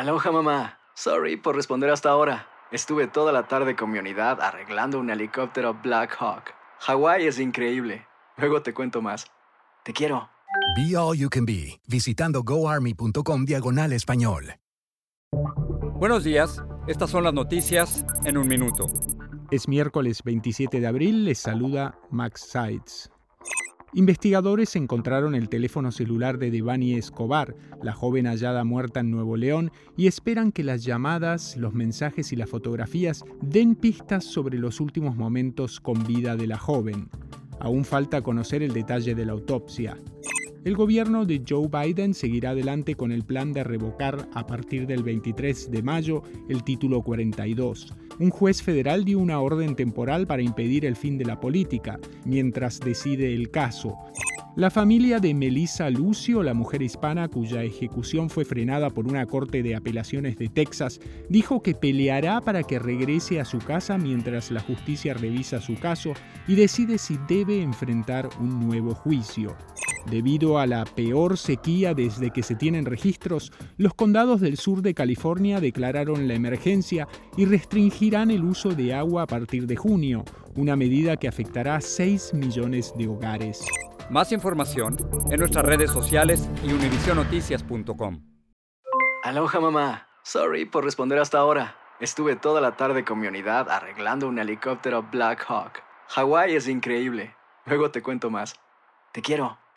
Aloha mamá. Sorry por responder hasta ahora. Estuve toda la tarde con mi unidad arreglando un helicóptero Black Hawk. Hawái es increíble. Luego te cuento más. Te quiero. Be All You Can Be, visitando goarmy.com diagonal español. Buenos días, estas son las noticias en un minuto. Es miércoles 27 de abril, les saluda Max Sides. Investigadores encontraron el teléfono celular de Devani Escobar, la joven hallada muerta en Nuevo León, y esperan que las llamadas, los mensajes y las fotografías den pistas sobre los últimos momentos con vida de la joven. Aún falta conocer el detalle de la autopsia. El gobierno de Joe Biden seguirá adelante con el plan de revocar a partir del 23 de mayo el título 42. Un juez federal dio una orden temporal para impedir el fin de la política, mientras decide el caso. La familia de Melissa Lucio, la mujer hispana cuya ejecución fue frenada por una corte de apelaciones de Texas, dijo que peleará para que regrese a su casa mientras la justicia revisa su caso y decide si debe enfrentar un nuevo juicio. Debido a la peor sequía desde que se tienen registros, los condados del sur de California declararon la emergencia y restringirán el uso de agua a partir de junio, una medida que afectará a 6 millones de hogares. Más información en nuestras redes sociales y univisionoticias.com. Aloha mamá. Sorry por responder hasta ahora. Estuve toda la tarde con mi unidad arreglando un helicóptero Black Hawk. Hawái es increíble. Luego te cuento más. Te quiero.